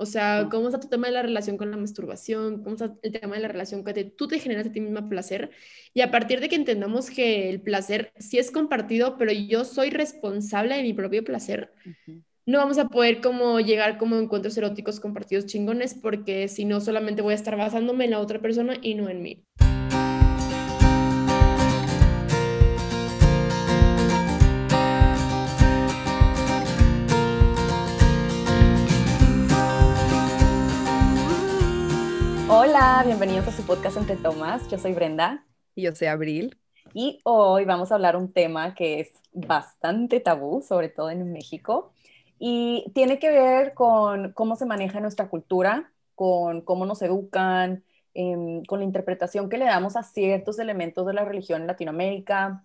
O sea, cómo está tu tema de la relación con la masturbación, cómo está el tema de la relación que tú te generas a ti misma placer. Y a partir de que entendamos que el placer sí es compartido, pero yo soy responsable de mi propio placer, no vamos a poder como llegar como encuentros eróticos compartidos chingones, porque si no, solamente voy a estar basándome en la otra persona y no en mí. Hola, bienvenidos a su podcast Entre Tomas. Yo soy Brenda. Y yo soy Abril. Y hoy vamos a hablar un tema que es bastante tabú, sobre todo en México, y tiene que ver con cómo se maneja nuestra cultura, con cómo nos educan, em, con la interpretación que le damos a ciertos elementos de la religión en Latinoamérica.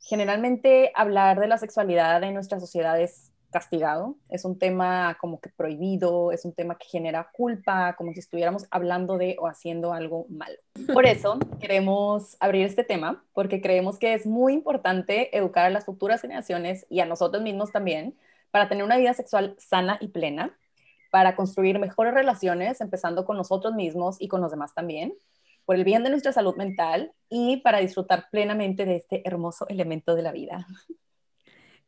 Generalmente hablar de la sexualidad en nuestra sociedad es castigado, es un tema como que prohibido, es un tema que genera culpa, como si estuviéramos hablando de o haciendo algo malo. Por eso queremos abrir este tema, porque creemos que es muy importante educar a las futuras generaciones y a nosotros mismos también para tener una vida sexual sana y plena, para construir mejores relaciones, empezando con nosotros mismos y con los demás también, por el bien de nuestra salud mental y para disfrutar plenamente de este hermoso elemento de la vida.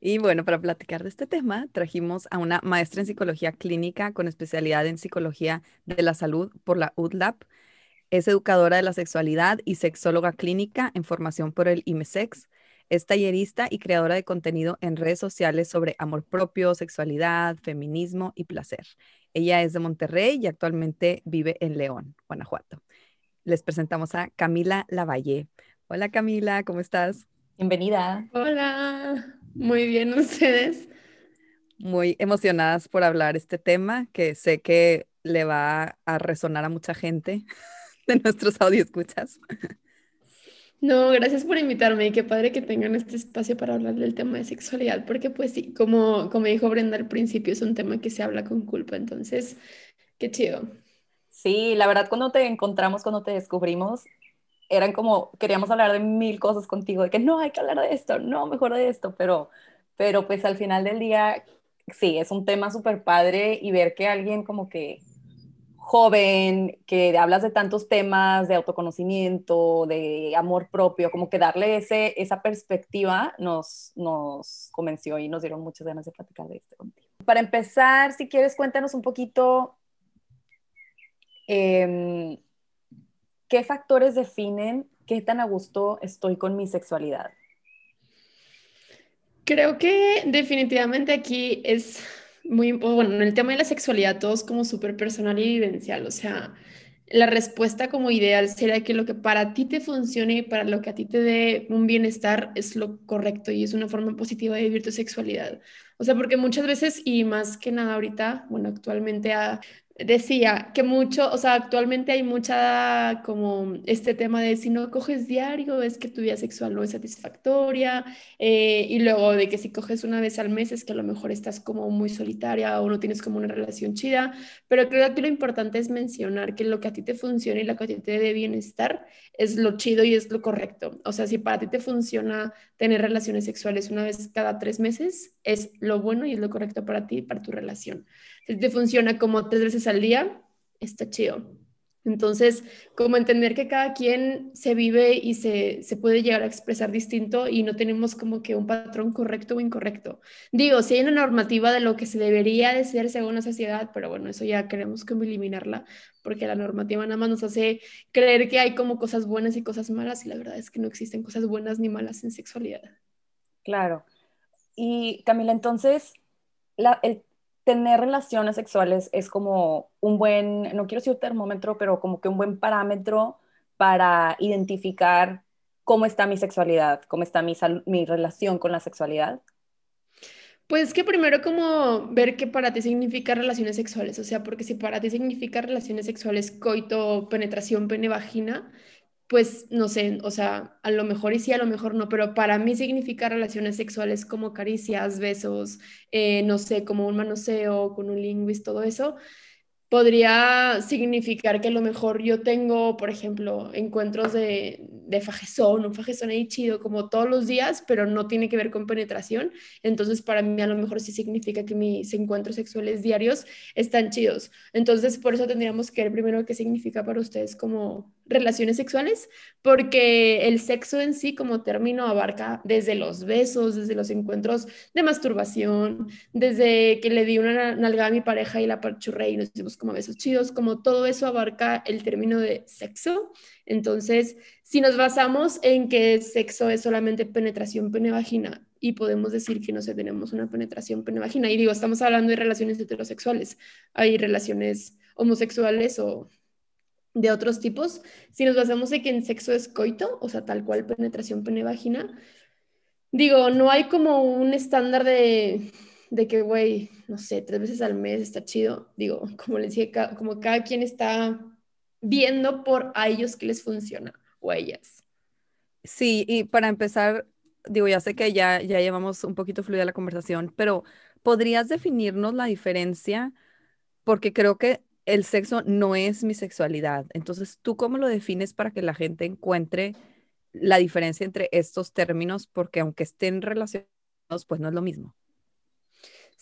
Y bueno, para platicar de este tema, trajimos a una maestra en psicología clínica con especialidad en psicología de la salud por la UDLAP. Es educadora de la sexualidad y sexóloga clínica en formación por el IMESEX. Es tallerista y creadora de contenido en redes sociales sobre amor propio, sexualidad, feminismo y placer. Ella es de Monterrey y actualmente vive en León, Guanajuato. Les presentamos a Camila Lavalle. Hola Camila, ¿cómo estás? Bienvenida. Hola. Muy bien, ustedes. Muy emocionadas por hablar este tema que sé que le va a resonar a mucha gente de nuestros escuchas. No, gracias por invitarme y qué padre que tengan este espacio para hablar del tema de sexualidad, porque pues sí, como, como dijo Brenda al principio, es un tema que se habla con culpa, entonces, qué chido. Sí, la verdad cuando te encontramos, cuando te descubrimos, eran como, queríamos hablar de mil cosas contigo, de que no, hay que hablar de esto, no, mejor de esto, pero, pero pues al final del día, sí, es un tema súper padre y ver que alguien como que joven, que hablas de tantos temas, de autoconocimiento, de amor propio, como que darle ese, esa perspectiva nos, nos convenció y nos dieron muchas ganas de platicar de esto contigo. Para empezar, si quieres, cuéntanos un poquito eh, ¿qué factores definen qué tan a gusto estoy con mi sexualidad? Creo que definitivamente aquí es muy, bueno, en el tema de la sexualidad todo es como súper personal y vivencial, o sea, la respuesta como ideal sería que lo que para ti te funcione y para lo que a ti te dé un bienestar es lo correcto y es una forma positiva de vivir tu sexualidad. O sea, porque muchas veces y más que nada ahorita, bueno, actualmente a, decía que mucho, o sea, actualmente hay mucha como este tema de si no coges diario es que tu vida sexual no es satisfactoria eh, y luego de que si coges una vez al mes es que a lo mejor estás como muy solitaria o no tienes como una relación chida, pero creo que lo importante es mencionar que lo que a ti te funciona y lo que a ti te dé bienestar es lo chido y es lo correcto. O sea, si para ti te funciona tener relaciones sexuales una vez cada tres meses, es lo bueno y es lo correcto para ti, para tu relación. Si te funciona como tres veces al día, está chido. Entonces, como entender que cada quien se vive y se, se, puede llegar a expresar distinto y no tenemos como que un patrón correcto o incorrecto. Digo, si hay una normativa de lo que se debería de ser según la sociedad, pero bueno, eso ya queremos como eliminarla, porque la normativa nada más nos hace creer que hay como cosas buenas y cosas malas y la verdad es que no existen cosas buenas ni malas en sexualidad. Claro. Y Camila, entonces, el, tener relaciones sexuales es como un buen, no quiero decir termómetro, pero como que un buen parámetro para identificar cómo está mi sexualidad, cómo está mi, mi relación con la sexualidad. Pues que primero como ver qué para ti significa relaciones sexuales, o sea, porque si para ti significa relaciones sexuales coito, penetración, pene, vagina, pues no sé, o sea, a lo mejor y sí, a lo mejor no, pero para mí significa relaciones sexuales como caricias, besos, eh, no sé, como un manoseo, con un lingüis, todo eso, podría significar que a lo mejor yo tengo, por ejemplo, encuentros de, de fajezón, un fajezón ahí chido como todos los días, pero no tiene que ver con penetración. Entonces, para mí a lo mejor sí significa que mis encuentros sexuales diarios están chidos. Entonces, por eso tendríamos que ver primero qué significa para ustedes como relaciones sexuales, porque el sexo en sí como término abarca desde los besos, desde los encuentros de masturbación, desde que le di una nalgada a mi pareja y la parchurré y nos hicimos como besos chidos, como todo eso abarca el término de sexo. Entonces, si nos basamos en que sexo es solamente penetración pene-vagina y podemos decir que no sé, tenemos una penetración pene-vagina, y digo, estamos hablando de relaciones heterosexuales, hay relaciones homosexuales o de otros tipos, si nos basamos en que en sexo es coito, o sea, tal cual penetración pene-vagina, digo, no hay como un estándar de, de que, güey, no sé, tres veces al mes está chido. Digo, como les dije, como cada quien está viendo por a ellos que les funciona o a ellas. Sí, y para empezar, digo, ya sé que ya, ya llevamos un poquito fluida la conversación, pero ¿podrías definirnos la diferencia? Porque creo que el sexo no es mi sexualidad. Entonces, ¿tú cómo lo defines para que la gente encuentre la diferencia entre estos términos? Porque aunque estén relacionados, pues no es lo mismo.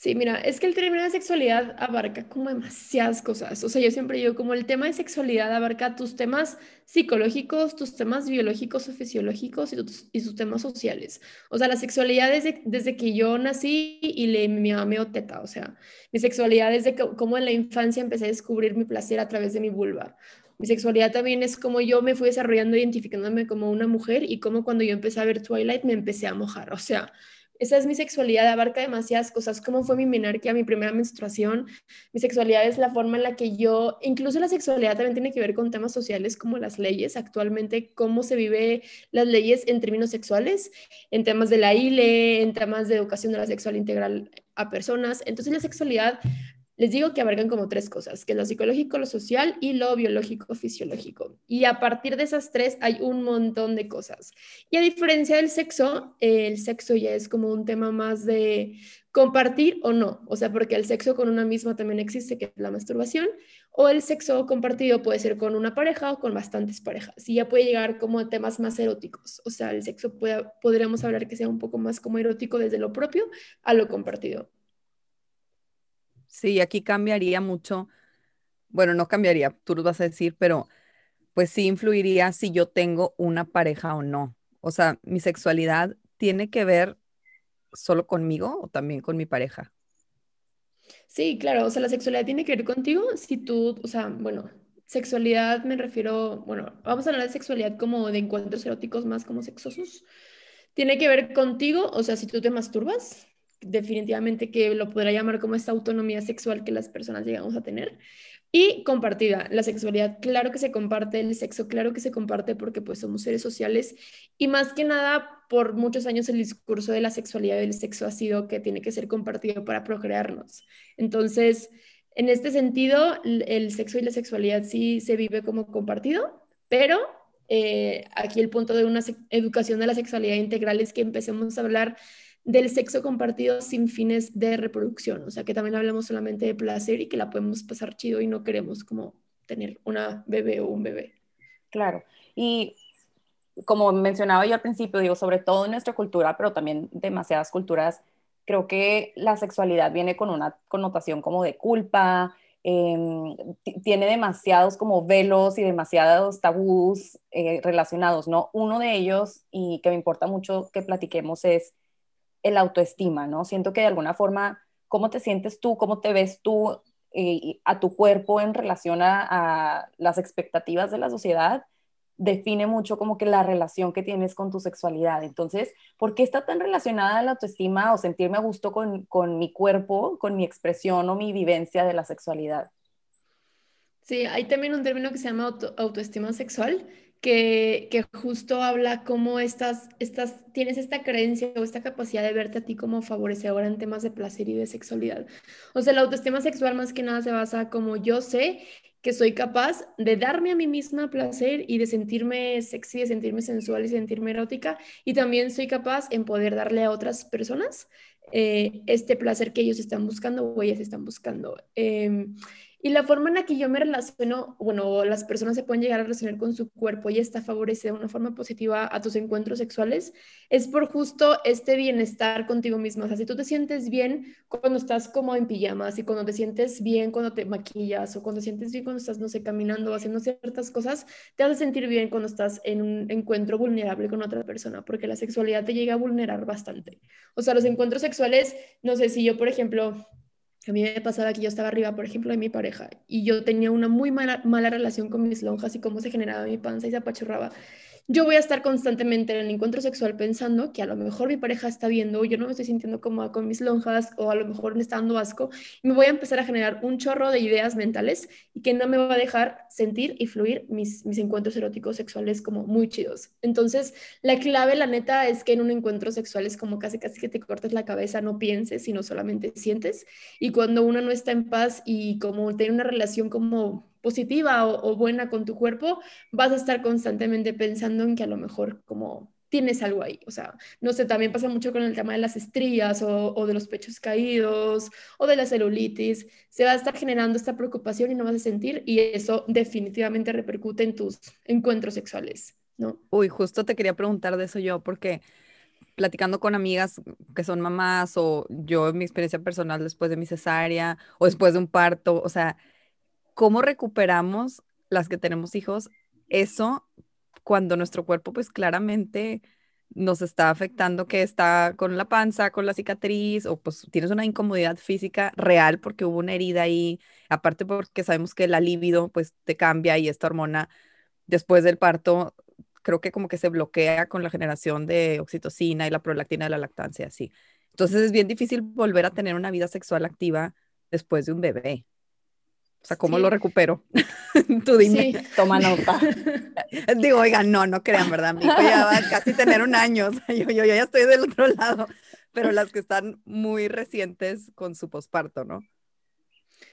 Sí, mira, es que el término de sexualidad abarca como demasiadas cosas. O sea, yo siempre digo, como el tema de sexualidad abarca tus temas psicológicos, tus temas biológicos o fisiológicos y tus, y tus temas sociales. O sea, la sexualidad desde, desde que yo nací y le, mi mamá teta. O sea, mi sexualidad desde que, como en la infancia empecé a descubrir mi placer a través de mi vulva. Mi sexualidad también es como yo me fui desarrollando identificándome como una mujer y como cuando yo empecé a ver Twilight me empecé a mojar. O sea, esa es mi sexualidad, abarca demasiadas cosas, como fue mi menarquia, mi primera menstruación. Mi sexualidad es la forma en la que yo, incluso la sexualidad también tiene que ver con temas sociales como las leyes, actualmente cómo se vive las leyes en términos sexuales, en temas de la ILE, en temas de educación de la sexual integral a personas. Entonces la sexualidad les digo que abarcan como tres cosas, que lo psicológico, lo social y lo biológico, fisiológico. Y a partir de esas tres hay un montón de cosas. Y a diferencia del sexo, el sexo ya es como un tema más de compartir o no. O sea, porque el sexo con una misma también existe, que es la masturbación, o el sexo compartido puede ser con una pareja o con bastantes parejas. Y ya puede llegar como a temas más eróticos. O sea, el sexo puede, podríamos hablar que sea un poco más como erótico desde lo propio a lo compartido. Sí, aquí cambiaría mucho. Bueno, no cambiaría, tú lo vas a decir, pero pues sí influiría si yo tengo una pareja o no. O sea, mi sexualidad tiene que ver solo conmigo o también con mi pareja. Sí, claro, o sea, la sexualidad tiene que ver contigo si tú, o sea, bueno, sexualidad me refiero, bueno, vamos a hablar de sexualidad como de encuentros eróticos más como sexosos. Tiene que ver contigo, o sea, si tú te masturbas, definitivamente que lo podrá llamar como esta autonomía sexual que las personas llegamos a tener. Y compartida, la sexualidad, claro que se comparte, el sexo, claro que se comparte porque pues somos seres sociales y más que nada por muchos años el discurso de la sexualidad y del sexo ha sido que tiene que ser compartido para procrearnos. Entonces, en este sentido, el sexo y la sexualidad sí se vive como compartido, pero eh, aquí el punto de una educación de la sexualidad integral es que empecemos a hablar del sexo compartido sin fines de reproducción, o sea, que también hablamos solamente de placer y que la podemos pasar chido y no queremos como tener una bebé o un bebé. Claro, y como mencionaba yo al principio, digo, sobre todo en nuestra cultura, pero también demasiadas culturas, creo que la sexualidad viene con una connotación como de culpa, em, tiene demasiados como velos y demasiados tabús eh, relacionados, ¿no? Uno de ellos, y que me importa mucho que platiquemos, es el autoestima, ¿no? Siento que de alguna forma, cómo te sientes tú, cómo te ves tú eh, a tu cuerpo en relación a, las expectativas de la sociedad, define mucho como que la relación que tienes con tu sexualidad. Entonces, ¿por qué está tan relacionada la autoestima o sentirme a gusto con, con mi cuerpo, con mi expresión o mi vivencia de la sexualidad? Sí, hay también un término que se llama autoestima sexual, que, justo habla cómo estás, estás, tienes esta creencia o esta capacidad de verte a ti como favorecedora en temas de placer y de sexualidad. O sea, la autoestima sexual más que nada se basa como yo sé que soy capaz de darme a mí misma placer y de sentirme sexy, de sentirme sensual y sentirme erótica, y también soy capaz en poder darle a otras personas eh, este placer que ellos están buscando o ellas están buscando. Em, Y la forma en la que yo me relaciono, bueno, las personas se pueden llegar a relacionar con su cuerpo y está favorece de una forma positiva a tus encuentros sexuales, es por justo este bienestar contigo misma. O sea, si tú te sientes bien cuando estás como en pijamas y cuando te sientes bien cuando te maquillas o cuando te sientes bien cuando estás, no sé, caminando o haciendo ciertas cosas, te vas a sentir bien cuando estás en un encuentro vulnerable con otra persona, porque la sexualidad te llega a vulnerar bastante. O sea, los encuentros sexuales, no sé, si yo, por ejemplo, a mí me pasaba que yo estaba arriba, por ejemplo, de mi pareja y yo tenía una muy mala, mala relación con mis lonjas y cómo se generaba mi panza y se apachurraba yo voy a estar constantemente en el encuentro sexual pensando que a lo mejor mi pareja está viendo, yo no me estoy sintiendo cómoda con mis lonjas o a lo mejor me está dando asco me voy a empezar a generar un chorro de ideas mentales y que no me va a dejar sentir y fluir mis, mis encuentros eróticos sexuales como muy chidos. Entonces, la clave, la neta, es que en un encuentro sexual es como casi casi que te cortes la cabeza, no pienses, sino solamente sientes. Y cuando uno no está en paz y como tiene una relación como positiva o, buena con tu cuerpo, vas a estar constantemente pensando en que a lo mejor como tienes algo ahí. O sea, no sé, también pasa mucho con el tema de las estrías o, de los pechos caídos o de la celulitis. Se va a estar generando esta preocupación y no vas a sentir y eso definitivamente repercute en tus encuentros sexuales, ¿no? Uy, justo te quería preguntar de eso yo porque platicando con amigas que son mamás o yo en mi experiencia personal después de mi cesárea o después de un parto, o sea, ¿cómo recuperamos las que tenemos hijos eso cuando nuestro cuerpo pues claramente nos está afectando que está con la panza, con la cicatriz o pues tienes una incomodidad física real porque hubo una herida ahí, aparte porque sabemos que la libido pues te cambia y esta hormona después del parto creo que como que se bloquea con la generación de oxitocina y la prolactina de la lactancia, así. Entonces es bien difícil volver a tener una vida sexual activa después de un bebé. O sea, ¿cómo lo recupero? Tú dime. Sí. Toma nota. Digo, oigan, no, no crean, ¿verdad? Mi hijo ya va a casi tener un año. O sea, yo, yo, ya estoy del otro lado. Pero las que están muy recientes con su posparto, ¿no?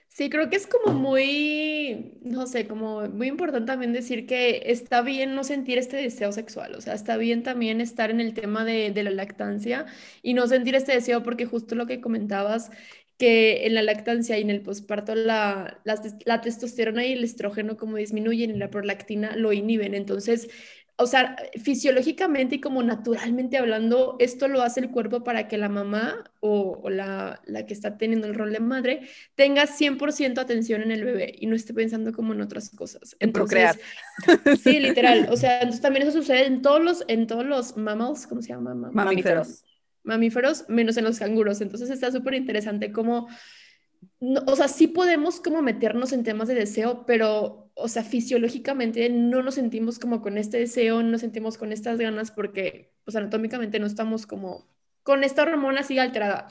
Sí, creo que es como muy, no sé, como muy importante también decir que está bien no sentir este deseo sexual, o sea, está bien también estar en el tema de, de la lactancia y no sentir este deseo porque justo lo que comentabas, que en la lactancia y en el posparto la, la, testosterona y el estrógeno como disminuyen y la prolactina lo inhiben. Entonces, o sea, fisiológicamente y como naturalmente hablando, esto lo hace el cuerpo para que la mamá o, la, la, que está teniendo el rol de madre tenga 100% atención en el bebé y no esté pensando como en otras cosas. En procrear. Sí, literal. O sea, entonces también eso sucede en todos los, en todos los mammals, ¿cómo se llama? Mamíferos mamíferos, menos en los canguros. Entonces está súper interesante cómo, o sea, sí podemos como meternos en temas de deseo, pero, o sea, fisiológicamente no nos sentimos como con este deseo, no nos sentimos con estas ganas porque, pues anatómicamente no estamos como con esta hormona así alterada.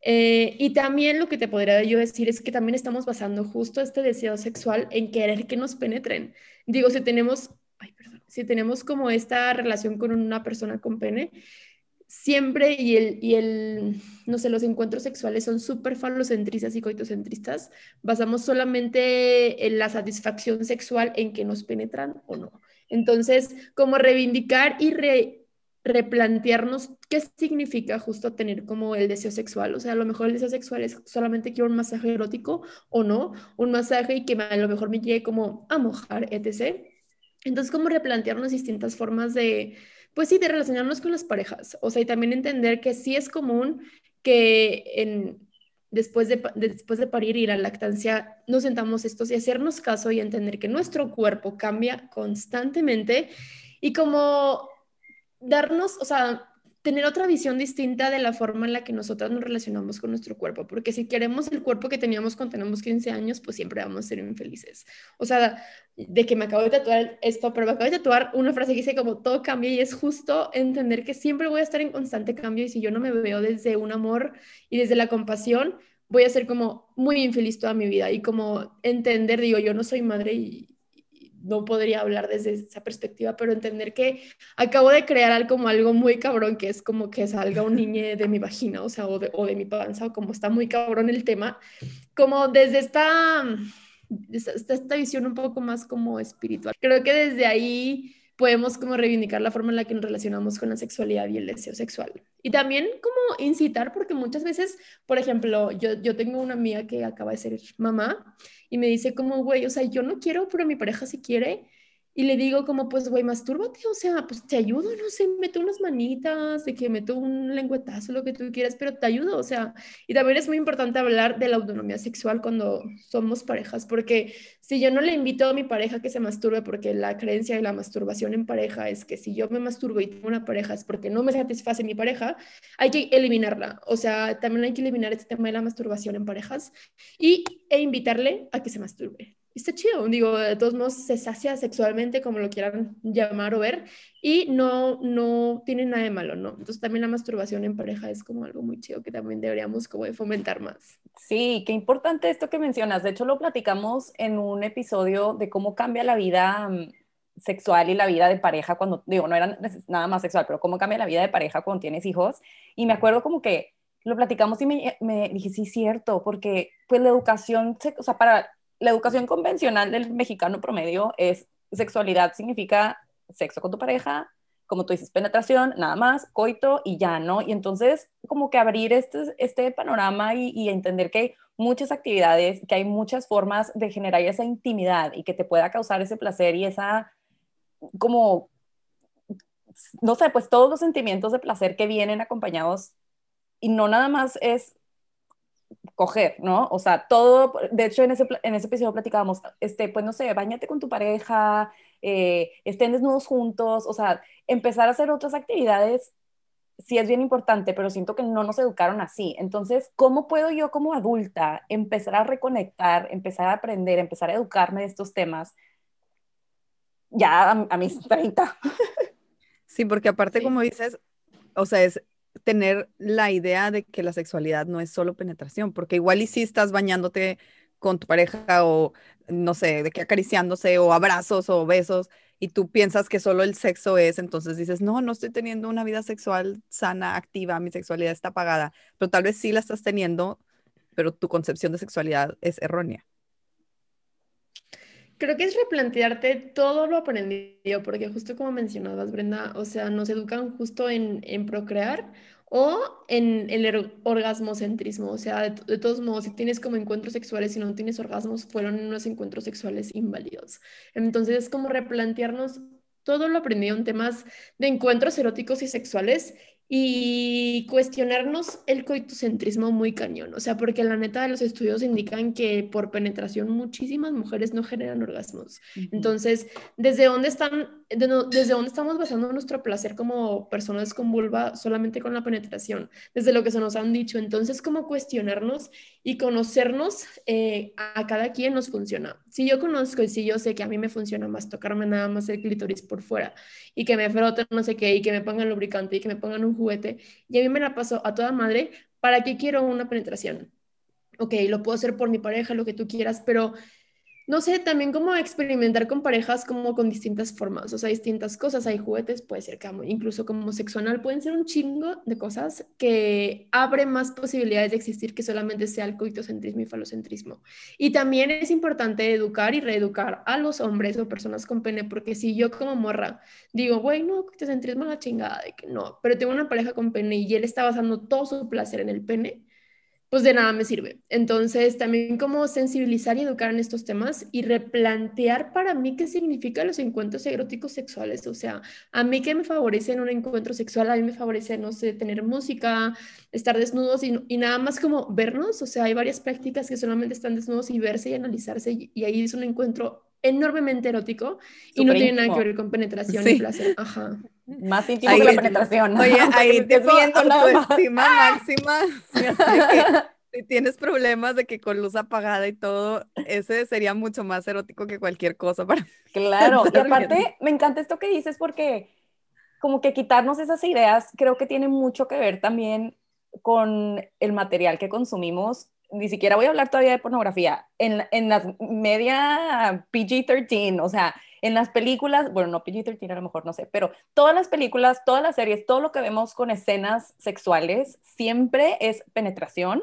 Eh, y también lo que te podría yo decir es que también estamos basando justo este deseo sexual en querer que nos penetren. Digo, si tenemos, ay, perdón, si tenemos como esta relación con una persona con pene, siempre y el, y el, no sé, los encuentros sexuales son súper falocentristas y coitocentristas, basamos solamente en la satisfacción sexual en que nos penetran o no. Entonces, como reivindicar y replantearnos qué significa justo tener como el deseo sexual. O sea, a lo mejor el deseo sexual es solamente quiero un masaje erótico o no, un masaje y que a lo mejor me llegue como a mojar, etc. Entonces, como replantearnos distintas formas de, pues sí, de relacionarnos con las parejas. O sea, y también entender que sí es común que en, después, de, después de parir y la lactancia nos sentamos estos y hacernos caso y entender que nuestro cuerpo cambia constantemente y como darnos, o sea, tener otra visión distinta de la forma en la que nosotras nos relacionamos con nuestro cuerpo, porque si queremos el cuerpo que teníamos cuando tenemos 15 años, pues siempre vamos a ser infelices. O sea, de que me acabo de tatuar esto, pero me acabo de tatuar una frase que dice como todo cambia y es justo entender que siempre voy a estar en constante cambio y si yo no me veo desde un amor y desde la compasión, voy a ser como muy infeliz toda mi vida y como entender, digo, yo no soy madre y, no podría hablar desde esa perspectiva, pero entender que acabo de crear como algo muy cabrón, que es como que salga un niño de mi vagina, o sea, o de, o de mi panza, o como está muy cabrón el tema, como desde esta, esta, esta visión un poco más como espiritual. Creo que desde ahí podemos como reivindicar la forma en la que nos relacionamos con la sexualidad y el deseo sexual. Y también como incitar, porque muchas veces, por ejemplo, yo, yo tengo una amiga que acaba de ser mamá y me dice como, güey, o sea, yo no quiero, pero mi pareja sí quiere y le digo como, pues, güey, mastúrbate, o sea, pues te ayudo, no sé, meto unas manitas, de que meto un lengüetazo, lo que tú quieras, pero te ayudo, o sea, y también es muy importante hablar de la autonomía sexual cuando somos parejas, porque si yo no le invito a mi pareja que se masturbe, porque la creencia de la masturbación en pareja es que si yo me masturbo y tengo una pareja es porque no me satisface mi pareja, hay que eliminarla, o sea, también hay que eliminar este tema de la masturbación en parejas y, e invitarle a que se masturbe está chido, digo, de todos modos se sacia sexualmente, como lo quieran llamar o ver, y no, no tiene nada de malo, ¿no? Entonces también la masturbación en pareja es como algo muy chido que también deberíamos como fomentar más. Sí, qué importante esto que mencionas. De hecho, lo platicamos en un episodio de cómo cambia la vida mm, sexual y la vida de pareja cuando, digo, no era nada más sexual, pero cómo cambia la vida de pareja cuando tienes hijos. Y me acuerdo como que lo platicamos y me, me dije, sí, cierto, porque pues la educación, o sea, para la educación convencional del mexicano promedio es sexualidad significa sexo con tu pareja, como tú dices, penetración, nada más, coito y ya, ¿no? Y entonces como que abrir este, este panorama y, y, entender que hay muchas actividades, que hay muchas formas de generar esa intimidad y que te pueda causar ese placer y esa como, no sé, pues todos los sentimientos de placer que vienen acompañados y no nada más es coger, ¿no? O sea, todo, de hecho en ese, en ese episodio platicábamos, este, pues no sé, bañate con tu pareja, eh, estén desnudos juntos, o sea, empezar a hacer otras actividades sí es bien importante, pero siento que no nos educaron así. Entonces, ¿cómo puedo yo como adulta empezar a reconectar, empezar a aprender, empezar a educarme de estos temas ya a, mis 30? Sí, porque aparte, como dices, o sea, es tener la idea de que la sexualidad no es solo penetración, porque igual y si estás bañándote con tu pareja o no sé, de que acariciándose o abrazos o besos y tú piensas que solo el sexo es, entonces dices, no, no estoy teniendo una vida sexual sana, activa, mi sexualidad está apagada, pero tal vez sí la estás teniendo, pero tu concepción de sexualidad es errónea. Creo que es replantearte todo lo aprendido, porque justo como mencionabas, Brenda, o sea, nos educan justo en, en procrear o en el orgasmocentrismo, o sea, de, de, todos modos, si tienes como encuentros sexuales y no tienes orgasmos, fueron unos encuentros sexuales inválidos. Entonces es como replantearnos todo lo aprendido en temas de encuentros eróticos y sexuales y cuestionarnos el coitocentrismo muy cañón, o sea, porque la neta de los estudios indican que por penetración muchísimas mujeres no generan orgasmos. Uh -huh. Entonces, ¿desde dónde están, de no, desde dónde estamos basando nuestro placer como personas con vulva solamente con la penetración? Desde lo que se nos han dicho. Entonces, ¿cómo cuestionarnos y conocernos eh, a cada quien nos funciona? Si yo conozco y si yo sé que a mí me funciona más tocarme nada más el clítoris por fuera y que me froten no sé qué y que me pongan lubricante y que me pongan un juguete y a mí me la paso a toda madre, ¿para qué quiero una penetración? Ok, lo puedo hacer por mi pareja, lo que tú quieras, pero no sé, también como experimentar con parejas como con distintas formas, o sea, distintas cosas, hay juguetes, puede ser como, incluso como sexo anal, pueden ser un chingo de cosas que abre más posibilidades de existir que solamente sea el coitocentrismo y falocentrismo. Y también es importante educar y reeducar a los hombres o personas con pene, porque si yo como morra digo, güey, no, coitocentrismo es la chingada, de que no, pero tengo una pareja con pene y él está basando todo su placer en el pene, pues de nada me sirve. Entonces, también como sensibilizar y educar en estos temas y replantear para mí qué significan los encuentros eróticos sexuales. O sea, a mí qué me favorece en un encuentro sexual, a mí me favorece, no sé, tener música, estar desnudos y, y nada más como vernos. O sea, hay varias prácticas que solamente están desnudos y verse y analizarse y, y ahí es un encuentro enormemente erótico y no tiene nada que ver con penetración sí. y placer. Ajá. Más íntimo ahí, que la penetración. Oye, ahí te viendo autoestima máxima. si tienes problemas de que con luz apagada y todo, ese sería mucho más erótico que cualquier cosa para Claro, y aparte me encanta esto que dices porque como que quitarnos esas ideas creo que tiene mucho que ver también con el material que consumimos. Ni siquiera voy a hablar todavía de pornografía, en, en las media PG-13, o sea, en las películas, bueno, no PG-13 a lo mejor, no sé, pero todas las películas, todas las series, todo lo que vemos con escenas sexuales, siempre es penetración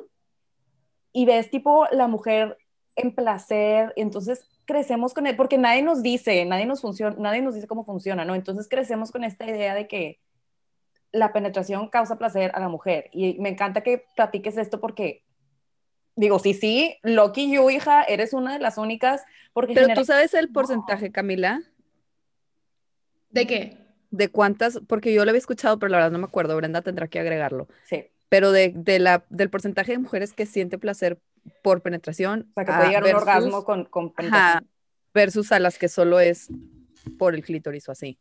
y ves tipo la mujer en placer, entonces crecemos con él, porque nadie nos dice, nadie nos funciona, nadie nos dice cómo funciona, ¿no? Entonces crecemos con esta idea de que la penetración causa placer a la mujer. Y me encanta que platiques esto porque digo, sí, sí, Loki, you, hija, eres una de las únicas. Porque Pero tú sabes el porcentaje, Camila. ¿De qué? De cuántas, porque yo lo había escuchado, pero la verdad no me acuerdo. Brenda tendrá que agregarlo. Sí. Pero de, de la, del porcentaje de mujeres que siente placer por penetración. O sea, que puede llegar a un orgasmo con, con penetración. versus a las que solo es por el clítoris o así.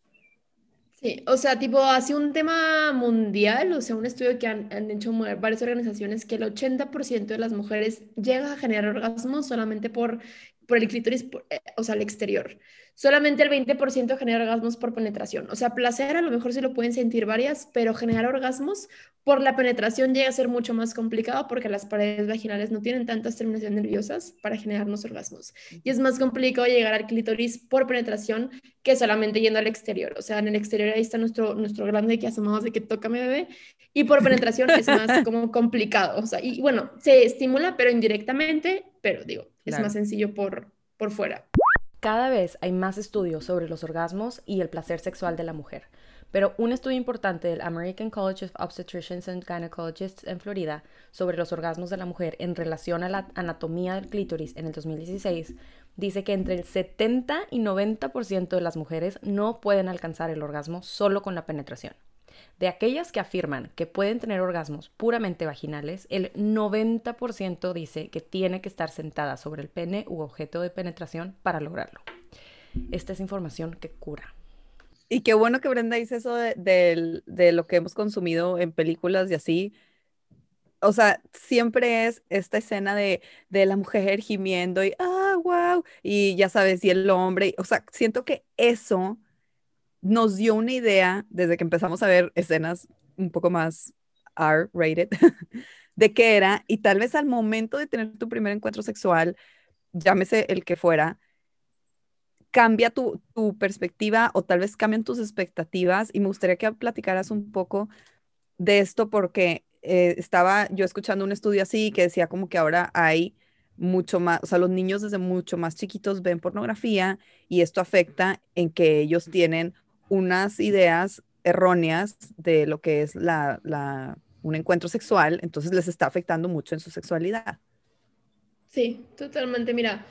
Sí, o sea, tipo, hace un tema mundial, o sea, un estudio que han, han hecho varias organizaciones, que el 80% de las mujeres llega a generar orgasmos solamente por, por el clítoris, eh, o sea, al exterior solamente el 20% genera orgasmos por penetración. O sea, placer a lo mejor sí lo pueden sentir varias, pero generar orgasmos por la penetración llega a ser mucho más complicado porque las paredes vaginales no tienen tantas terminaciones nerviosas para generarnos orgasmos. Y es más complicado llegar al clítoris por penetración que solamente yendo al exterior. O sea, en el exterior ahí está nuestro, nuestro grande que asomamos de que toca mi bebé y por penetración es más como complicado. O sea, y bueno, se estimula, pero indirectamente, pero digo, es más sencillo por, por fuera. Cada vez hay más estudios sobre los orgasmos y el placer sexual de la mujer, pero un estudio importante del American College of Obstetricians and Gynecologists en Florida sobre los orgasmos de la mujer en relación a la anatomía del clítoris en el 2016 dice que entre el 70 y 90% de las mujeres no pueden alcanzar el orgasmo solo con la penetración. De aquellas que afirman que pueden tener orgasmos puramente vaginales, el 90% dice que tiene que estar sentada sobre el pene u objeto de penetración para lograrlo. Esta es información que cura. Y qué bueno que Brenda dice eso de, lo que hemos consumido en películas y así. O sea, siempre es esta escena de, de la mujer gimiendo y, ah, wow, y ya sabes, y el hombre. O sea, siento que eso nos dio una idea desde que empezamos a ver escenas un poco más R-rated de qué era y tal vez al momento de tener tu primer encuentro sexual, llámese el que fuera, cambia tu, perspectiva o tal vez cambian tus expectativas. Y me gustaría que platicaras un poco de esto porque eh, estaba yo escuchando un estudio así que decía como que ahora hay mucho más, o sea, los niños desde mucho más chiquitos ven pornografía y esto afecta en que ellos tienen unas ideas erróneas de lo que es la, un encuentro sexual, entonces les está afectando mucho en su sexualidad. Sí, totalmente. Mira,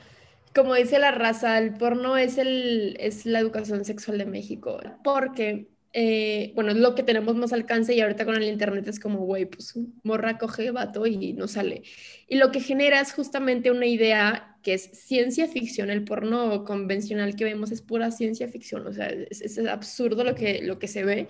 como dice la raza, el porno es, el, es la educación sexual de México, porque eh, bueno, es lo que tenemos más alcance y ahorita con el internet es como, güey, pues morra coge vato y no sale. Y lo que genera es justamente una idea que es ciencia ficción, el porno convencional que vemos es pura ciencia ficción, o sea, es, absurdo lo que, lo que se ve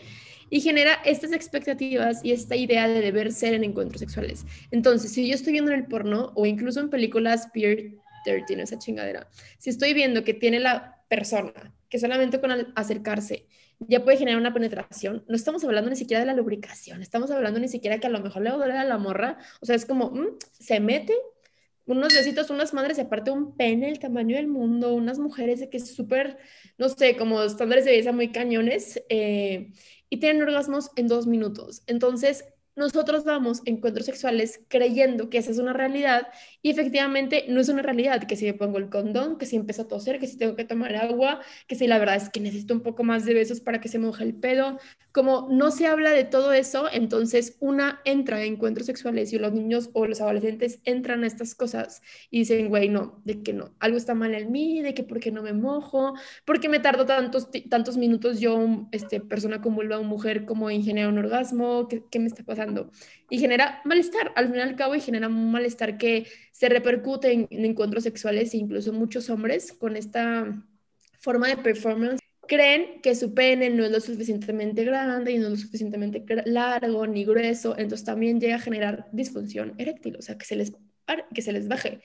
y genera estas expectativas y esta idea de deber ser en encuentros sexuales. Entonces, si yo estoy viendo en el porno o incluso en películas peer 13, esa chingadera, si estoy viendo que tiene la persona que solamente con acercarse ya puede generar una penetración. No estamos hablando ni siquiera de la lubricación, estamos hablando ni siquiera que a lo mejor le doler a la morra. O sea, es como, mm, se mete unos besitos, unas madres y aparte un pene el tamaño del mundo, unas mujeres de que es súper, no sé, como estándares de belleza muy cañones eh, y tienen orgasmos en dos minutos. Entonces, nosotros vamos encuentros sexuales creyendo que esa es una realidad y efectivamente no es una realidad, que si me pongo el condón, que si empiezo a toser, que si tengo que tomar agua, que si la verdad es que necesito un poco más de besos para que se moje el pedo, como no se habla de todo eso, entonces una entra a encuentros sexuales y los niños o los adolescentes entran a estas cosas y dicen, güey, no, de que no, algo está mal en mí, de que por qué no me mojo, por qué me tardo tantos, tantos minutos yo, este, persona como a mujer, como ingeniero un orgasmo, ¿qué, qué me está pasando? Y genera malestar, al fin y al cabo, y genera un malestar que se repercute en, encuentros sexuales e incluso muchos hombres con esta forma de performance creen que su pene no es lo suficientemente grande y no es lo suficientemente largo ni grueso, entonces también llega a generar disfunción eréctil, o sea, que se les, que se les baje.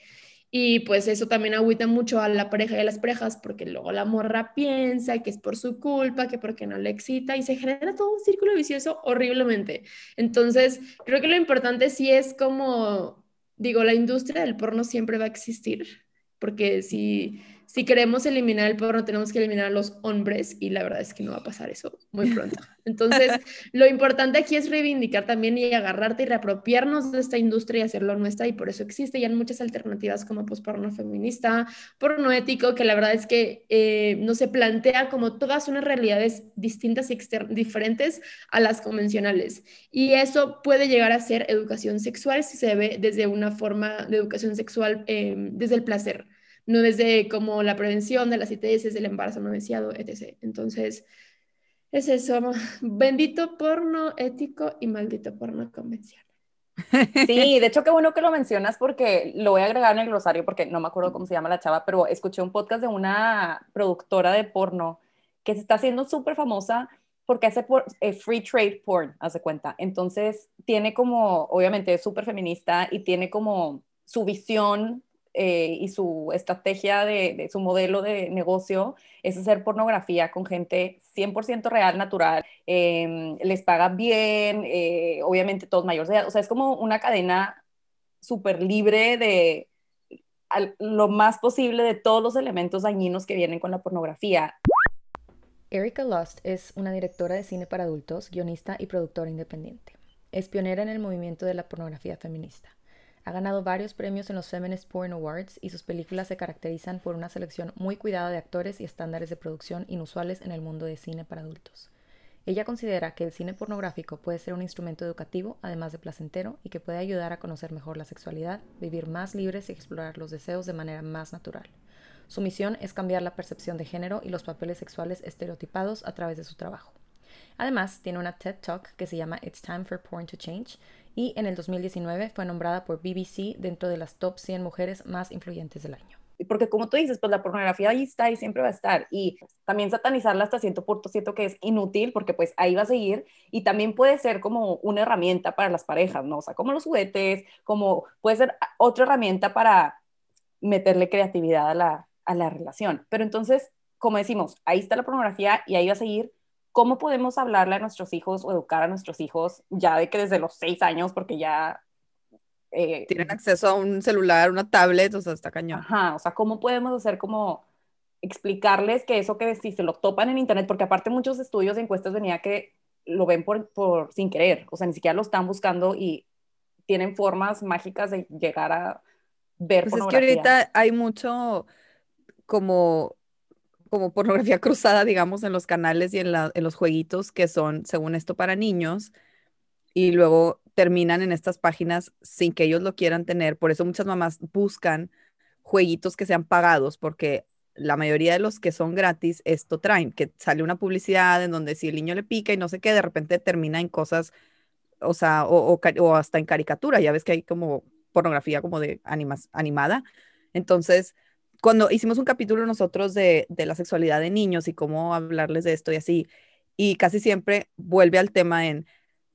Y pues eso también agüita mucho a la pareja y a las parejas porque luego la morra piensa que es por su culpa, que porque no le excita y se genera todo un círculo vicioso horriblemente. Entonces, creo que lo importante sí es como, digo, la industria del porno siempre va a existir porque si, si queremos eliminar el porno, tenemos que eliminar a los hombres y la verdad es que no va a pasar eso muy pronto. Entonces, lo importante aquí es reivindicar también y agarrarte y reapropiarnos de esta industria y hacerlo nuestra y por eso existe ya muchas alternativas como pues porno feminista, porno ético, que la verdad es que eh, no se plantea como todas unas realidades distintas y diferentes a las convencionales. Y eso puede llegar a ser educación sexual si se ve desde una forma de educación sexual, eh, desde el placer no desde como la prevención de las ITS, del embarazo no deseado, etc. Entonces, es eso, bendito porno ético y maldito porno convencional. Sí, de hecho qué bueno que lo mencionas porque lo voy a agregar en el glosario porque no me acuerdo cómo se llama la chava, pero escuché un podcast de una productora de porno que se está haciendo súper famosa porque hace por, eh, free trade porn, hace cuenta. Entonces tiene como, obviamente es súper feminista y tiene como su visión eh, y su estrategia de, su modelo de negocio es hacer pornografía con gente 100% real, natural, em, les paga bien, eh, obviamente todos mayores de edad, o sea, es como una cadena súper libre de lo más posible de todos los elementos dañinos que vienen con la pornografía. Erika Lust es una directora de cine para adultos, guionista y productora independiente. Es pionera en el movimiento de la pornografía feminista. Ha ganado varios premios en los Feminist Porn Awards y sus películas se caracterizan por una selección muy cuidada de actores y estándares de producción inusuales en el mundo de cine para adultos. Ella considera que el cine pornográfico puede ser un instrumento educativo, además de placentero, y que puede ayudar a conocer mejor la sexualidad, vivir más libres y explorar los deseos de manera más natural. Su misión es cambiar la percepción de género y los papeles sexuales estereotipados a través de su trabajo. Además, tiene una TED Talk que se llama It's Time for Porn to Change, y en el 2019 fue nombrada por BBC dentro de las top 100 mujeres más influyentes del año. Porque como tú dices, pues la pornografía ahí está y siempre va a estar. Y también satanizarla hasta cierto punto siento que es inútil porque pues ahí va a seguir y también puede ser como una herramienta para las parejas, ¿no? O sea, como los juguetes, como puede ser otra herramienta para meterle creatividad a la, a la relación. Pero entonces, como decimos, ahí está la pornografía y ahí va a seguir ¿cómo podemos hablarle a nuestros hijos o educar a nuestros hijos ya de que desde los seis años, porque ya... Eh, Tienen acceso a un celular, una tablet, o sea, está cañón. Ajá, o sea, ¿cómo podemos hacer como explicarles que eso que si se lo topan en internet, porque aparte muchos estudios de encuestas venía que lo ven por, por sin querer, o sea, ni siquiera lo están buscando y tienen formas mágicas de llegar a ver pues es que ahorita hay mucho como como pornografía cruzada, digamos, en los canales y en, los jueguitos que son, según esto, para niños, y luego terminan en estas páginas sin que ellos lo quieran tener. Por eso muchas mamás buscan jueguitos que sean pagados, porque la mayoría de los que son gratis, esto traen, que sale una publicidad en donde si el niño le pica y no sé qué, de repente termina en cosas, o sea, o, o hasta en caricatura, ya ves que hay como pornografía como de animas, animada. Entonces, cuando hicimos un capítulo nosotros de, la sexualidad de niños y cómo hablarles de esto y así, y casi siempre vuelve al tema en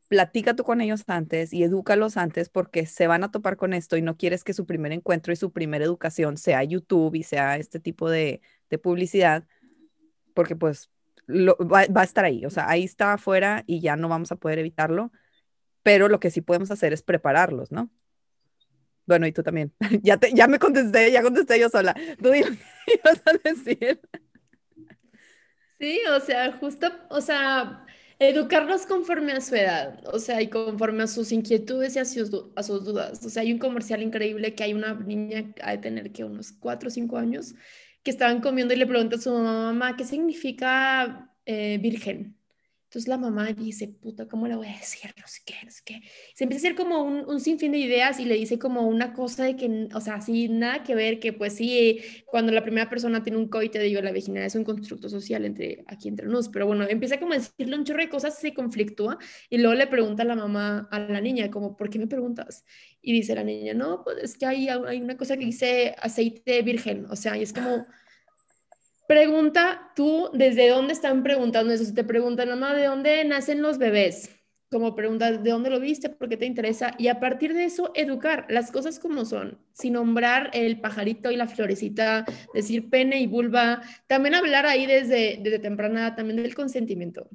platica tú con ellos antes y edúcalos antes porque se van a topar con esto y no quieres que su primer encuentro y su primera educación sea YouTube y sea este tipo de, publicidad, porque pues va, va, a estar ahí, o sea, ahí está afuera y ya no vamos a poder evitarlo, pero lo que sí podemos hacer es prepararlos, ¿no? Bueno, y tú también. ya, te, ya me contesté, ya contesté yo sola. Tú ibas a decir. Sí, o sea, justo, o sea, educarlos conforme a su edad, o sea, y conforme a sus inquietudes y a sus, a sus dudas. O sea, hay un comercial increíble que hay una niña, ha de tener que unos cuatro o cinco años, que estaban comiendo y le pregunta a su mamá, ¿qué significa eh, virgen? Entonces la mamá dice, puta, ¿cómo le voy a decir? No sé qué, no sé qué. Se empieza a hacer como un, un, sinfín de ideas y le dice como una cosa de que, o sea, sí, nada que ver, que pues sí, cuando la primera persona tiene un coite, digo, la virginidad es un constructo social entre, aquí entre nos, pero bueno, empieza como a decirle un chorro de cosas, se conflictúa y luego le pregunta a la mamá, a la niña, como, ¿por qué me preguntas? Y dice la niña, no, pues es que hay, hay una cosa que dice aceite virgen, o sea, y es como Pregunta tú desde dónde están preguntando eso. Si te preguntan, mamá, ¿de dónde nacen los bebés? Como pregunta, ¿de dónde lo viste? ¿Por qué te interesa? Y a partir de eso, educar las cosas como son, sin nombrar el pajarito y la florecita, decir pene y vulva. También hablar ahí desde, desde temprana, también del consentimiento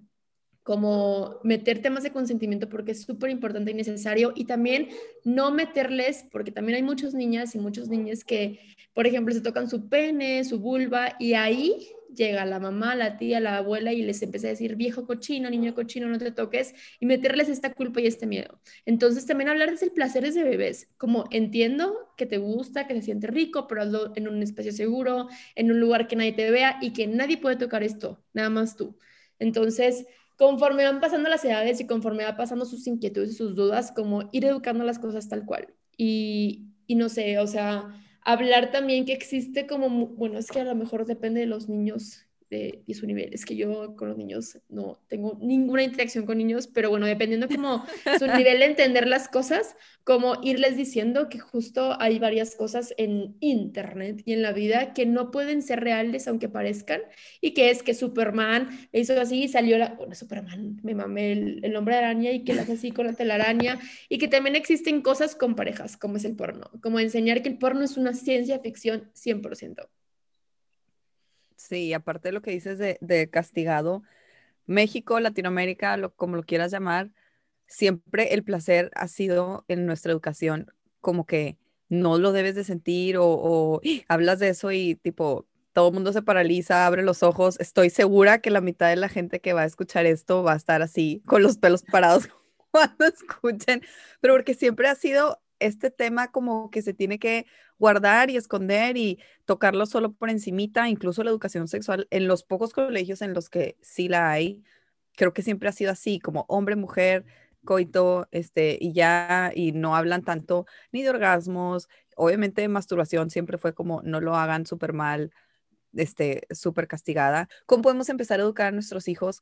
como meter temas de consentimiento porque es súper importante y necesario y también no meterles, porque también hay muchas niñas y muchos niños que, por ejemplo, se tocan su pene, su vulva y ahí llega la mamá, la tía, la abuela y les empieza a decir viejo cochino, niño cochino, no te toques y meterles esta culpa y este miedo. Entonces también hablarles del placer de bebés, como entiendo que te gusta, que se siente rico, pero hazlo en un espacio seguro, en un lugar que nadie te vea y que nadie puede tocar esto, nada más tú. Entonces, conforme van pasando las edades y conforme va pasando sus inquietudes y sus dudas, como ir educando las cosas tal cual. Y, y no sé, o sea, hablar también que existe como, bueno, es que a lo mejor depende de los niños de, su nivel. Es que yo con los niños no tengo ninguna interacción con niños, pero bueno, dependiendo como su nivel de entender las cosas, como irles diciendo que justo hay varias cosas en internet y en la vida que no pueden ser reales aunque parezcan y que es que Superman le hizo así y salió la, bueno, Superman, me mamé el, el hombre araña y que lo hace así con la telaraña y que también existen cosas con parejas como es el porno, como enseñar que el porno es una ciencia ficción 100%. Sí, aparte de lo que dices de, castigado, México, Latinoamérica, lo, como lo quieras llamar, siempre el placer ha sido en nuestra educación como que no lo debes de sentir o, hablas de eso y tipo, todo el mundo se paraliza, abre los ojos. Estoy segura que la mitad de la gente que va a escuchar esto va a estar así, con los pelos parados cuando escuchen, pero porque siempre ha sido este tema como que se tiene que guardar y esconder y tocarlo solo por encimita, incluso la educación sexual en los pocos colegios en los que sí la hay, creo que siempre ha sido así, como hombre, mujer, coito, este, y ya, y no hablan tanto ni de orgasmos, obviamente masturbación siempre fue como no lo hagan súper mal, este, súper castigada. ¿Cómo podemos empezar a educar a nuestros hijos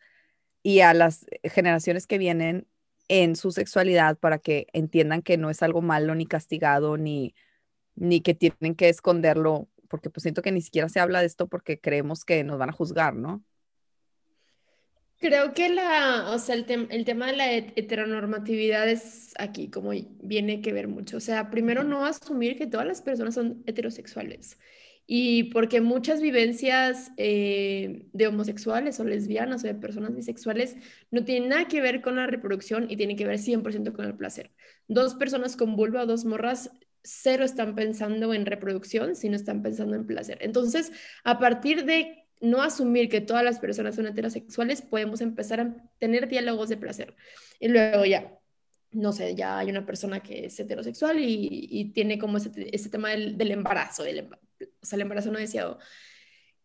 y a las generaciones que vienen en su sexualidad para que entiendan que no es algo malo ni castigado ni, ni que tienen que esconderlo, porque pues siento que ni siquiera se habla de esto porque creemos que nos van a juzgar, ¿no? Creo que la, o sea, el, el tema de la heteronormatividad es aquí como viene que ver mucho. O sea, primero no asumir que todas las personas son heterosexuales. Y porque muchas vivencias eh, de homosexuales o lesbianas o de personas bisexuales no tienen nada que ver con la reproducción y tienen que ver 100% con el placer. Dos personas con vulva o dos morras cero están pensando en reproducción, sino están pensando en placer. Entonces, a partir de no asumir que todas las personas son heterosexuales, podemos empezar a tener diálogos de placer. Y luego ya, no sé, ya hay una persona que es heterosexual y, tiene como ese, tema del, embarazo o sea, el embarazo no deseado.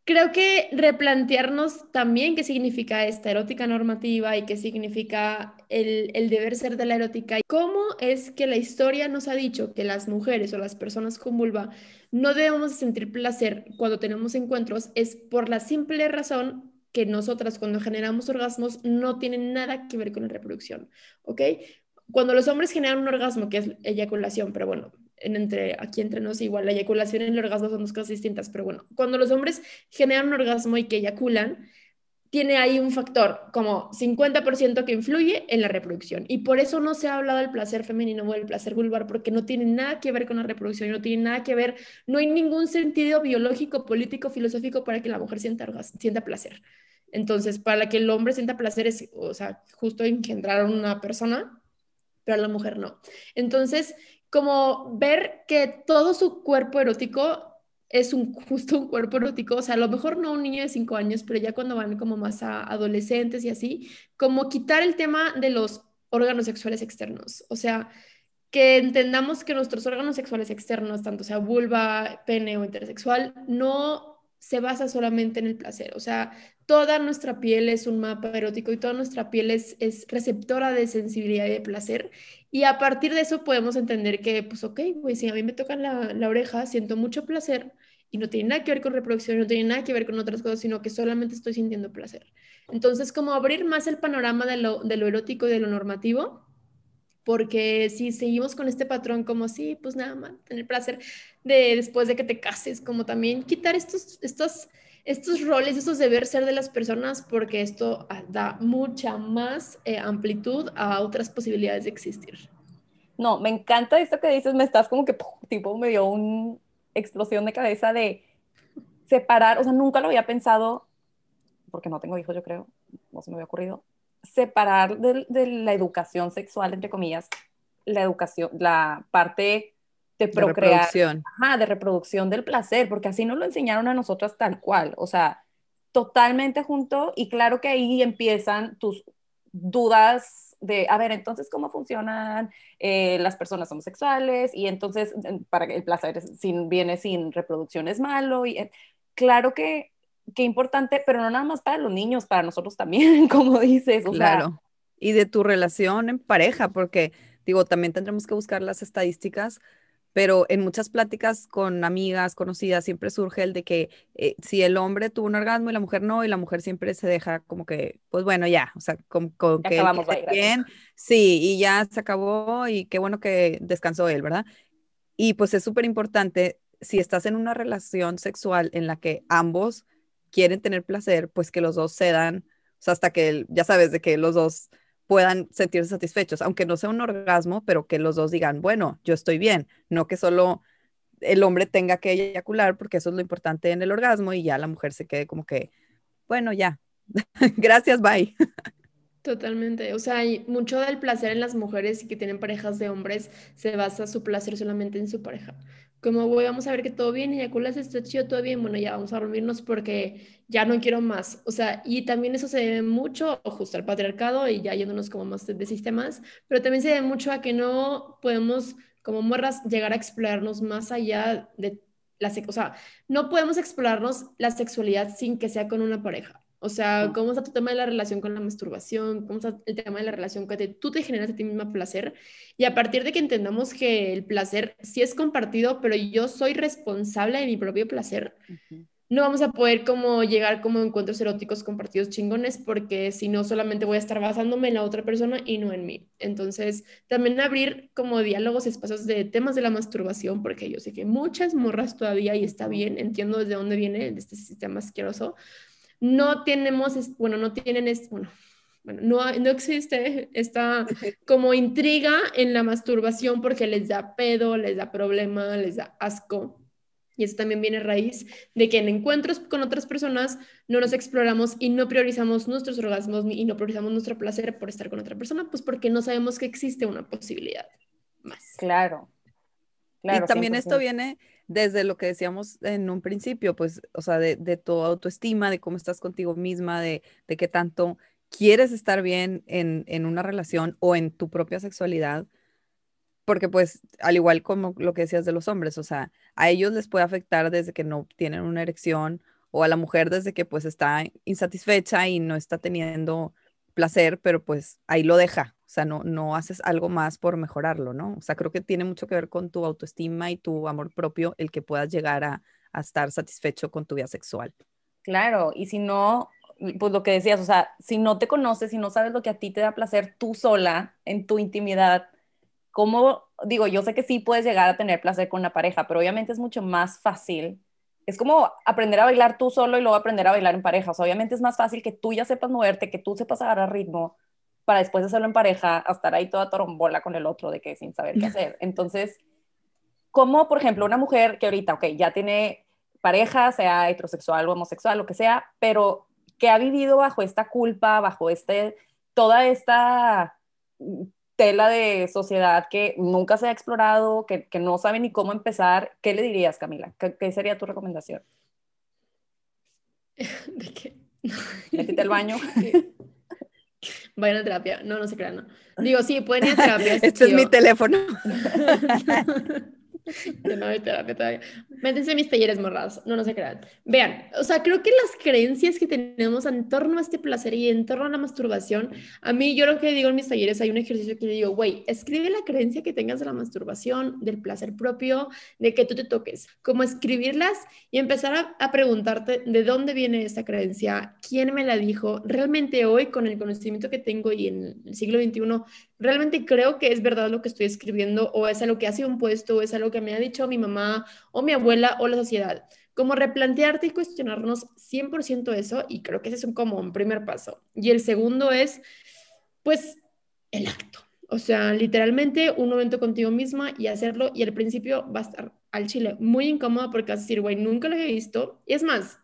Creo que replantearnos también qué significa esta erótica normativa y qué significa el, el, deber ser de la erótica. ¿Cómo es que la historia nos ha dicho que las mujeres o las personas con vulva no debemos sentir placer cuando tenemos encuentros? Es por la simple razón que nosotras cuando generamos orgasmos no tienen nada que ver con la reproducción, ¿ok? Cuando los hombres generan un orgasmo, que es eyaculación, pero bueno, entre, aquí entre nos igual, la eyaculación y el orgasmo son dos cosas distintas, pero bueno, cuando los hombres generan un orgasmo y que eyaculan, tiene ahí un factor como 50% que influye en la reproducción. Y por eso no se ha hablado del placer femenino o del placer vulvar, porque no tiene nada que ver con la reproducción, no tiene nada que ver, no hay ningún sentido biológico, político, filosófico para que la mujer sienta, sienta placer. Entonces, para que el hombre sienta placer es, o sea, justo engendrar a una persona, pero a la mujer no. Entonces, como ver que todo su cuerpo erótico es un, justo un cuerpo erótico, o sea, a lo mejor no un niño de cinco años, pero ya cuando van como más a adolescentes y así, como quitar el tema de los órganos sexuales externos, o sea, que entendamos que nuestros órganos sexuales externos, tanto sea vulva, pene o intersexual, no se basa solamente en el placer, o sea, toda nuestra piel es un mapa erótico y toda nuestra piel es, es receptora de sensibilidad y de placer y a partir de eso podemos entender que, pues, ok, pues si a mí me tocan la, la, oreja, siento mucho placer y no tiene nada que ver con reproducción, no tiene nada que ver con otras cosas, sino que solamente estoy sintiendo placer. Entonces, como abrir más el panorama de lo, de lo erótico y de lo normativo, porque si seguimos con este patrón como sí, pues nada más, tener placer de después de que te cases, como también quitar estos, estos estos roles, estos deber ser de las personas, porque esto ah, da mucha más eh, amplitud a otras posibilidades de existir. No, me encanta esto que dices, me estás como que, tipo, me dio una explosión de cabeza de separar, o sea, nunca lo había pensado, porque no tengo hijos, yo creo, no se me había ocurrido, separar de, de la educación sexual, entre comillas, la educación, la parte de procrear, de reproducción. Ajá, de reproducción del placer, porque así nos lo enseñaron a nosotras tal cual, o sea, totalmente junto y claro que ahí empiezan tus dudas de, a ver, entonces, ¿cómo funcionan eh, las personas homosexuales? Y entonces, para que el placer sin, viene sin reproducción es malo. Y, eh, claro que, que importante, pero no nada más para los niños, para nosotros también, como dices. claro. y de tu relación en pareja, porque digo, también tendremos que buscar las estadísticas pero en muchas pláticas con amigas, conocidas, siempre surge el de que eh, si el hombre tuvo un orgasmo y la mujer no, y la mujer siempre se deja como que, pues bueno, ya, o sea, con, con que acabamos bien, sí, y ya se acabó y qué bueno que descansó él, ¿verdad? Y pues es súper importante, si estás en una relación sexual en la que ambos quieren tener placer, pues que los dos cedan, o hasta que, ya sabes, de que los dos puedan sentirse satisfechos, aunque no sea un orgasmo, pero que los dos digan, bueno, yo estoy bien, no que solo el hombre tenga que eyacular, porque eso es lo importante en el orgasmo y ya la mujer se quede como que, bueno, ya, gracias, bye. Totalmente, o sea, hay mucho del placer en las mujeres y que tienen parejas de hombres se basa su placer solamente en su pareja como, güey, vamos a ver que todo bien, eyaculas, está chido, todo bien, bueno, ya vamos a dormirnos porque ya no quiero más. O sea, y también eso se debe mucho justo al patriarcado y ya yéndonos como más de, sistemas, pero también se debe mucho a que no podemos como morras llegar a explorarnos más allá de la, o sea, no podemos explorarnos la sexualidad sin que sea con una pareja. O sea, ¿cómo está tu tema de la relación con la masturbación? ¿Cómo está el tema de la relación que tú te generas a ti misma placer? Y a partir de que entendamos que el placer sí es compartido, pero yo soy responsable de mi propio placer, no vamos a poder como llegar como encuentros eróticos compartidos chingones, porque si no solamente voy a estar basándome en la otra persona y no en mí. Entonces, también abrir como diálogos, espacios de temas de la masturbación, porque yo sé que muchas morras todavía, y está bien, entiendo desde dónde viene este sistema asqueroso, no tenemos, bueno, no tienen, bueno, bueno, no, no existe esta como intriga en la masturbación porque les da pedo, les da problema, les da asco. Y eso también viene a raíz de que en encuentros con otras personas no nos exploramos y no priorizamos nuestros orgasmos y no priorizamos nuestro placer por estar con otra persona, pues porque no sabemos que existe una posibilidad más. Claro. claro y también esto viene desde lo que decíamos en un principio, pues, o sea, de, tu autoestima, de cómo estás contigo misma, de, de qué tanto quieres estar bien en, en, una relación o en tu propia sexualidad, porque pues, al igual como lo que decías de los hombres, o sea, a ellos les puede afectar desde que no tienen una erección o a la mujer desde que pues está insatisfecha y no está teniendo placer, pero pues ahí lo deja, o sea, no, no haces algo más por mejorarlo, ¿no? O sea, creo que tiene mucho que ver con tu autoestima y tu amor propio el que puedas llegar a, estar satisfecho con tu vida sexual. Claro, y si no, pues lo que decías, o sea, si no te conoces, si no sabes lo que a ti te da placer tú sola, en tu intimidad, ¿cómo, digo, yo sé que sí puedes llegar a tener placer con una pareja, pero obviamente es mucho más fácil. Es como aprender a bailar tú solo y luego aprender a bailar en pareja. O sea, obviamente es más fácil que tú ya sepas moverte, que tú sepas agarrar ritmo, para después hacerlo en pareja, a estar ahí toda torombola con el otro de que sin saber qué hacer. Entonces, como por ejemplo una mujer que ahorita, ok, ya tiene pareja, sea heterosexual o homosexual, lo que sea, pero que ha vivido bajo esta culpa, bajo este, toda esta tela de sociedad que nunca se ha explorado, que, que no sabe ni cómo empezar, ¿qué le dirías, Camila? ¿Qué, qué sería tu recomendación? ¿De qué? Métete al baño. Vayan a terapia. No, no se crean, no. Digo, sí, pueden ir a terapia. Este es mi teléfono. Yo no hay terapia todavía. Métense en mis talleres morrados, no, no se crean. Vean, o sea, creo que las creencias que tenemos en torno a este placer y en torno a la masturbación, a mí yo lo que digo en mis talleres, hay un ejercicio que le digo, güey, escribe la creencia que tengas de la masturbación, del placer propio, de que tú te toques, como escribirlas y empezar a, a preguntarte de dónde viene esta creencia, quién me la dijo, realmente hoy con el conocimiento que tengo y en el siglo XXI realmente creo que es verdad lo que estoy escribiendo o es algo que ha sido impuesto o es algo que me ha dicho mi mamá o mi abuela o la sociedad. Como replantearte y cuestionarnos 100% eso y creo que ese es como un primer paso. Y el segundo es, pues, el acto. O sea, literalmente un momento contigo misma y hacerlo y al principio va a estar al chile muy incómodo porque vas a decir, güey, nunca lo he visto. Y es más,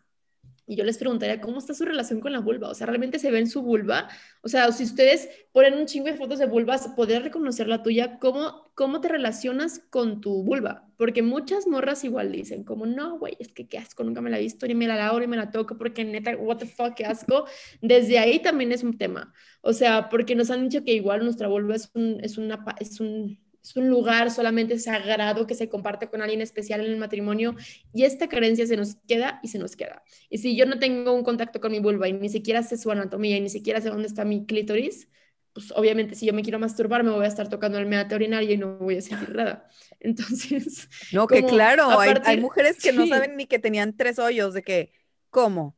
y yo les preguntaría, ¿cómo está su relación con la vulva? O sea, ¿realmente se ve en su vulva? O sea, si ustedes ponen un chingo de fotos de vulvas, ¿podrías reconocer la tuya? ¿Cómo, cómo te relacionas con tu vulva? Porque muchas morras igual dicen, como, no, güey, es que qué asco, nunca me la he visto, ni me la lavo, ni me la toco, porque neta, what the fuck, qué asco. Desde ahí también es un tema. O sea, porque nos han dicho que igual nuestra vulva es un, es una, es un es un lugar solamente sagrado que se comparte con alguien especial en el matrimonio y esta carencia se nos queda y se nos queda. Y si yo no tengo un contacto con mi vulva y ni siquiera sé su anatomía y ni siquiera sé dónde está mi clítoris, pues obviamente si yo me quiero masturbar me voy a estar tocando el meate urinario y no voy a sentir nada. Entonces... No, que claro, hay, mujeres que no saben ni que tenían tres hoyos, de que, ¿cómo?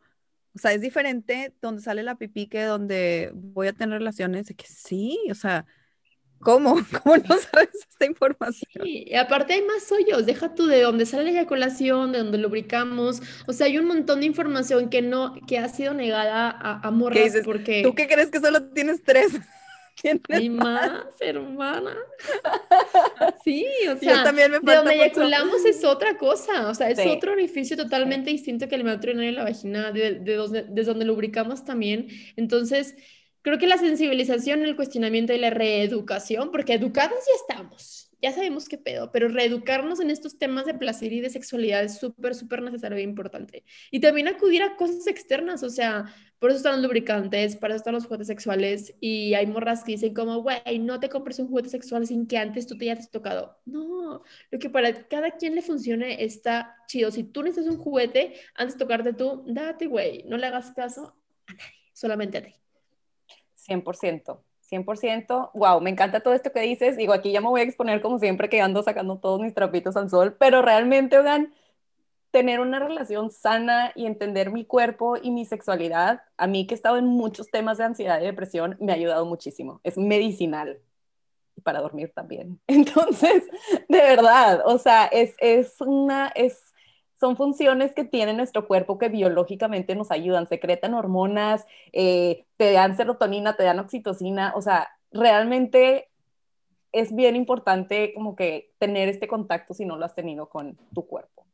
O sea, es diferente donde sale la pipí que donde voy a tener relaciones, de que sí, o sea ¿Cómo? ¿Cómo no sabes esta información? Sí, y aparte hay más hoyos, deja tú de dónde sale la eyaculación, de dónde lubricamos, o sea, hay un montón de información que no, que ha sido negada a, a morras porque... ¿Tú qué crees que solo tienes tres? Hay más, hermana. Sí, o sea, Yo también me de donde eyaculamos es otra cosa, o sea, es otro orificio totalmente distinto que el meato y la vagina, de, de, donde, de donde lubricamos también. Entonces, creo que la sensibilización, el cuestionamiento y la reeducación, porque educados ya estamos, ya sabemos qué pedo, pero reeducarnos en estos temas de placer y de sexualidad es súper, súper necesario e importante. Y también acudir a cosas externas, o sea, por eso están los lubricantes, para eso están los juguetes sexuales, y hay morras que dicen como, güey, no te compres un juguete sexual sin que antes tú te hayas tocado. No, lo que para cada quien le funcione está chido. Si tú necesitas un juguete, antes de tocarte tú, date, güey, no le hagas caso a nadie, solamente a ti. 100%. 100%, wow, me encanta todo esto que dices. Digo, aquí ya me voy a exponer como siempre que ando sacando todos mis trapitos al sol, pero realmente, oigan, tener una relación sana y entender mi cuerpo y mi sexualidad, a mí que he estado en muchos temas de ansiedad y depresión, me ha ayudado muchísimo. Es medicinal para dormir también. Entonces, de verdad, o sea, es, es una, es son funciones que tiene nuestro cuerpo que biológicamente nos ayudan, secretan hormonas, eh, te dan serotonina, te dan oxitocina, o sea, realmente es bien importante como que tener este contacto si no lo has tenido con tu cuerpo.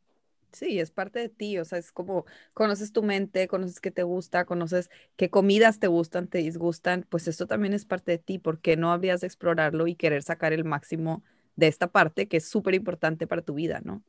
Sí, es parte de ti, o sea, es como conoces tu mente, conoces qué te gusta, conoces qué comidas te gustan, te disgustan, pues esto también es parte de ti, porque no habrías de explorarlo y querer sacar el máximo de esta parte que es súper importante para tu vida, ¿no?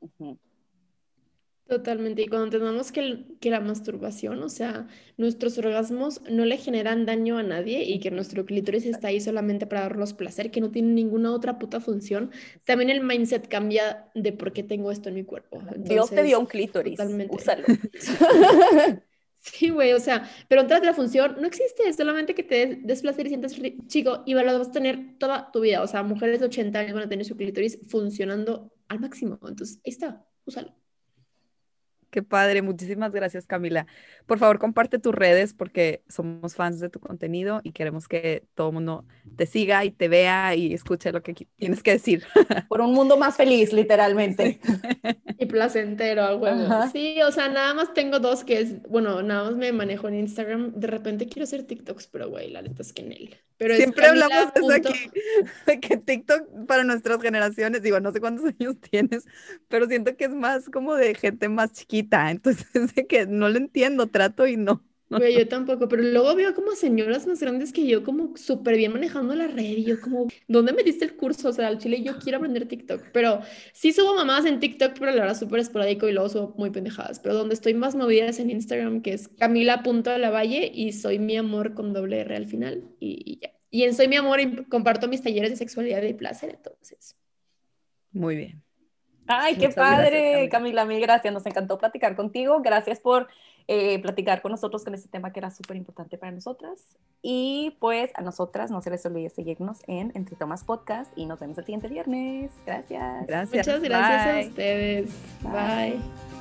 Totalmente, y cuando entendamos que, que la masturbación, o sea, nuestros orgasmos no le generan daño a nadie y que nuestro clítoris está ahí solamente para darnos placer, que no tiene ninguna otra puta función, también el mindset cambia de por qué tengo esto en mi cuerpo. Dios te dio un clítoris, totalmente. úsalo. Sí, güey, o sea, pero de la función no existe, solamente que te des placer y sientas chico y lo vas a tener toda tu vida. O sea, mujeres de 80 años van a tener su clítoris funcionando al máximo. Entonces, ahí está, úsalo. Qué padre, muchísimas gracias Camila. Por favor, comparte tus redes porque somos fans de tu contenido y queremos que todo el mundo te siga y te vea y escuche lo que tienes que decir. Por un mundo más feliz, literalmente. Y placentero, a huevo. Sí, o sea, nada más tengo dos que es, bueno, nada más me manejo en Instagram. De repente quiero hacer TikToks, pero güey, la neta es que en él. Pero Siempre hablamos de eso aquí, de que TikTok para nuestras generaciones, digo, no sé cuántos años tienes, pero siento que es más como de gente más chiquita, entonces de que no lo entiendo, trato y no. Güey, yo tampoco, pero luego veo como señoras más grandes que yo, como súper bien manejando la red, y yo como, ¿dónde metiste el curso? O sea, al chile yo quiero aprender TikTok, pero sí subo mamás en TikTok, pero la verdad súper esporádico y luego subo muy pendejadas, pero donde estoy más movida es en Instagram, que es Camila.lavalle y soy mi amor con doble R al final, y, ya. Y en Soy mi amor y comparto mis talleres de sexualidad y placer, entonces. Muy bien. Ay, qué padre, Camila. mil gracias. Nos encantó platicar contigo. Gracias por eh, platicar con nosotros con este tema que era súper importante para nosotras. Y pues a nosotras no se les olvide seguirnos en Entre Tomas Podcast y nos vemos el siguiente viernes. Gracias. Gracias. Muchas gracias a ustedes. Bye.